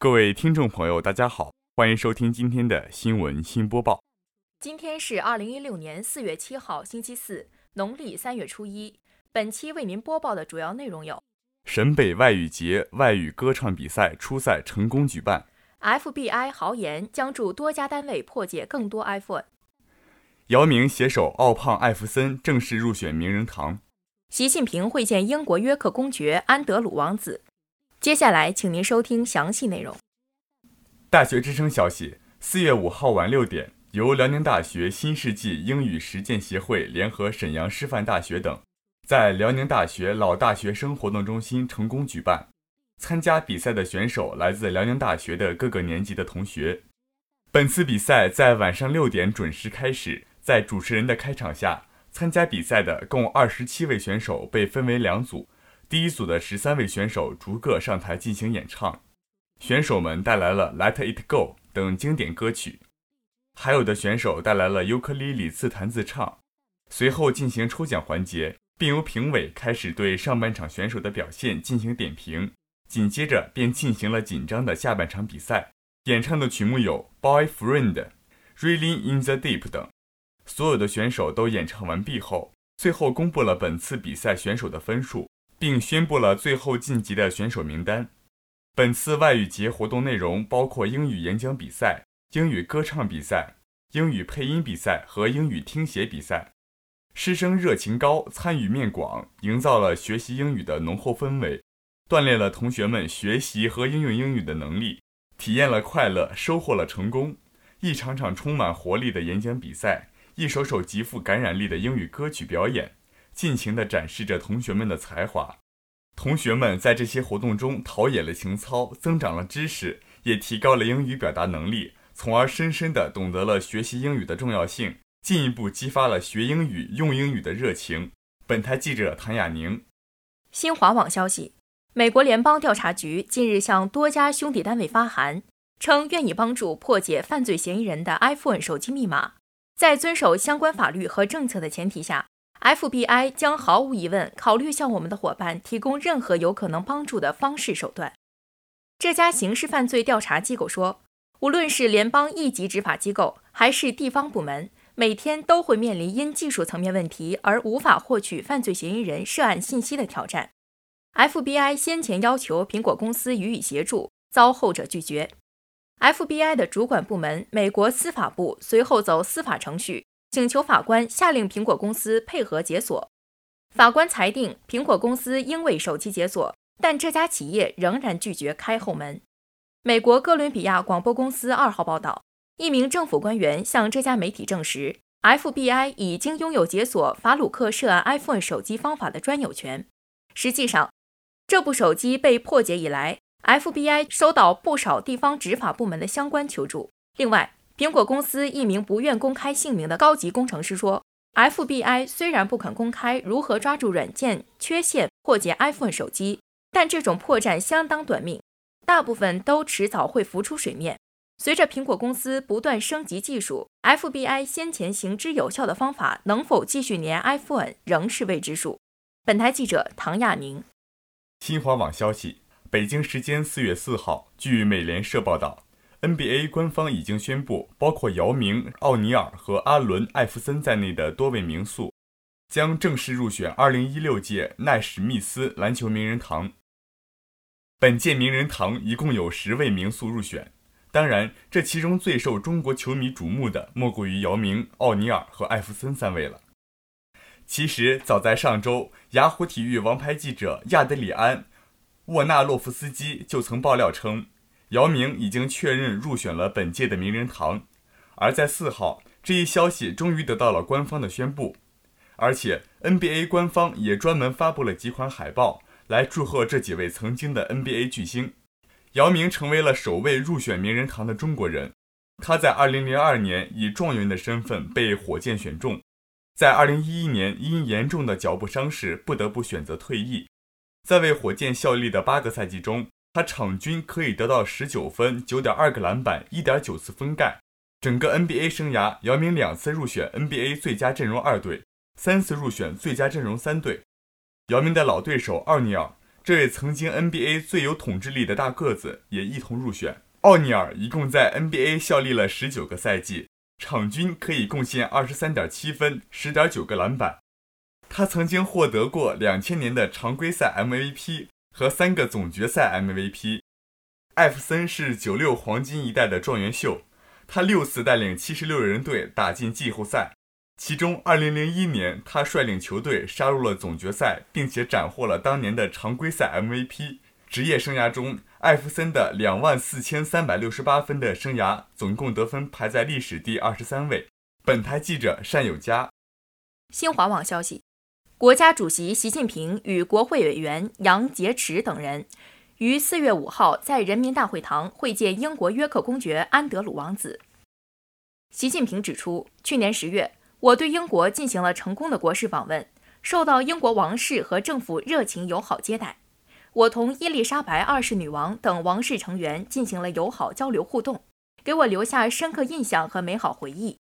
各位听众朋友，大家好，欢迎收听今天的新闻新播报。今天是二零一六年四月七号，星期四，农历三月初一。本期为您播报的主要内容有：沈北外语节外语歌唱比赛初赛成功举办；FBI 豪言将助多家单位破解更多 iPhone；姚明携手奥胖艾弗森正式入选名人堂；习近平会见英国约克公爵安德鲁王子。接下来，请您收听详细内容。大学之声消息：四月五号晚六点，由辽宁大学新世纪英语实践协会联合沈阳师范大学等，在辽宁大学老大学生活动中心成功举办。参加比赛的选手来自辽宁大学的各个年级的同学。本次比赛在晚上六点准时开始，在主持人的开场下，参加比赛的共二十七位选手被分为两组。第一组的十三位选手逐个上台进行演唱，选手们带来了《Let It Go》等经典歌曲，还有的选手带来了尤克里里自弹自唱。随后进行抽奖环节，并由评委开始对上半场选手的表现进行点评。紧接着便进行了紧张的下半场比赛。演唱的曲目有《Boyfriend》、《Reeling in the Deep》等。所有的选手都演唱完毕后，最后公布了本次比赛选手的分数。并宣布了最后晋级的选手名单。本次外语节活动内容包括英语演讲比赛、英语歌唱比赛、英语配音比赛和英语听写比赛。师生热情高，参与面广，营造了学习英语的浓厚氛围，锻炼了同学们学习和应用英语的能力，体验了快乐，收获了成功。一场场充满活力的演讲比赛，一首首极富感染力的英语歌曲表演。尽情地展示着同学们的才华，同学们在这些活动中陶冶了情操，增长了知识，也提高了英语表达能力，从而深深地懂得了学习英语的重要性，进一步激发了学英语、用英语的热情。本台记者谭雅宁。新华网消息：美国联邦调查局近日向多家兄弟单位发函，称愿意帮助破解犯罪嫌疑人的 iPhone 手机密码，在遵守相关法律和政策的前提下。FBI 将毫无疑问考虑向我们的伙伴提供任何有可能帮助的方式手段。这家刑事犯罪调查机构说，无论是联邦一级执法机构还是地方部门，每天都会面临因技术层面问题而无法获取犯罪嫌疑人涉案信息的挑战。FBI 先前要求苹果公司予以协助，遭后者拒绝。FBI 的主管部门美国司法部随后走司法程序。请求法官下令苹果公司配合解锁。法官裁定苹果公司应为手机解锁，但这家企业仍然拒绝开后门。美国哥伦比亚广播公司二号报道，一名政府官员向这家媒体证实，FBI 已经拥有解锁法鲁克涉案 iPhone 手机方法的专有权。实际上，这部手机被破解以来，FBI 收到不少地方执法部门的相关求助。另外，苹果公司一名不愿公开姓名的高级工程师说：“FBI 虽然不肯公开如何抓住软件缺陷破解 iPhone 手机，但这种破绽相当短命，大部分都迟早会浮出水面。随着苹果公司不断升级技术，FBI 先前行之有效的方法能否继续粘 iPhone 仍是未知数。”本台记者唐亚宁。新华网消息：北京时间四月四号，据美联社报道。NBA 官方已经宣布，包括姚明、奥尼尔和阿伦·艾弗森在内的多位名宿将正式入选2016届奈史密斯篮球名人堂。本届名人堂一共有十位名宿入选，当然，这其中最受中国球迷瞩目的莫过于姚明、奥尼尔和艾弗森三位了。其实，早在上周，雅虎体育王牌记者亚德里安·沃纳洛夫斯基就曾爆料称。姚明已经确认入选了本届的名人堂，而在四号，这一消息终于得到了官方的宣布，而且 NBA 官方也专门发布了几款海报来祝贺这几位曾经的 NBA 巨星。姚明成为了首位入选名人堂的中国人，他在2002年以状元的身份被火箭选中，在2011年因严重的脚部伤势不得不选择退役，在为火箭效力的八个赛季中。他场均可以得到十九分、九点二个篮板、一点九次封盖。整个 NBA 生涯，姚明两次入选 NBA 最佳阵容二队，三次入选最佳阵容三队。姚明的老对手奥尼尔这位曾经 NBA 最有统治力的大个子也一同入选。奥尼尔一共在 NBA 效力了十九个赛季，场均可以贡献二十三点七分、十点九个篮板。他曾经获得过两千年的常规赛 MVP 和三个总决赛 MVP。艾弗森是九六黄金一代的状元秀，他六次带领七十六人队打进季后赛，其中二零零一年他率领球队杀入了总决赛，并且斩获了当年的常规赛 MVP。职业生涯中，艾弗森的两万四千三百六十八分的生涯总共得分排在历史第二十三位。本台记者单有佳。新华网消息，国家主席习近平与国会委员杨洁篪等人于四月五号在人民大会堂会见英国约克公爵安德鲁王子。习近平指出，去年十月，我对英国进行了成功的国事访问，受到英国王室和政府热情友好接待。我同伊丽莎白二世女王等王室成员进行了友好交流互动，给我留下深刻印象和美好回忆。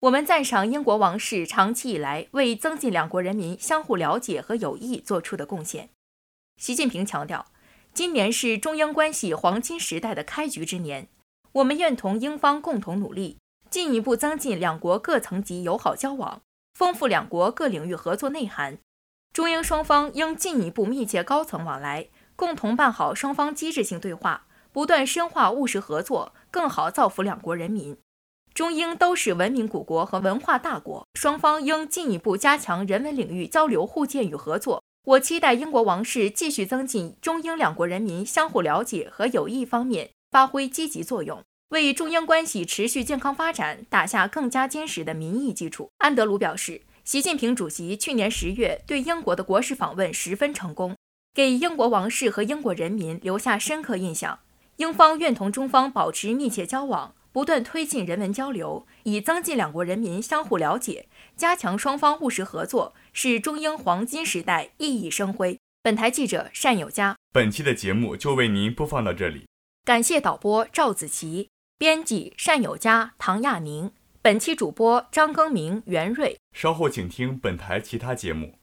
我们赞赏英国王室长期以来为增进两国人民相互了解和友谊做出的贡献。习近平强调，今年是中英关系黄金时代的开局之年，我们愿同英方共同努力，进一步增进两国各层级友好交往，丰富两国各领域合作内涵。中英双方应进一步密切高层往来，共同办好双方机制性对话，不断深化务实合作，更好造福两国人民。中英都是文明古国和文化大国，双方应进一步加强人文领域交流互鉴与合作。我期待英国王室继续增进中英两国人民相互了解和友谊方面发挥积极作用，为中英关系持续健康发展打下更加坚实的民意基础。安德鲁表示。习近平主席去年十月对英国的国事访问十分成功，给英国王室和英国人民留下深刻印象。英方愿同中方保持密切交往，不断推进人文交流，以增进两国人民相互了解，加强双方务实合作，是中英黄金时代熠熠生辉。本台记者单友佳。本期的节目就为您播放到这里，感谢导播赵子琪，编辑单友佳、唐亚宁。本期主播张更明、袁瑞，稍后请听本台其他节目。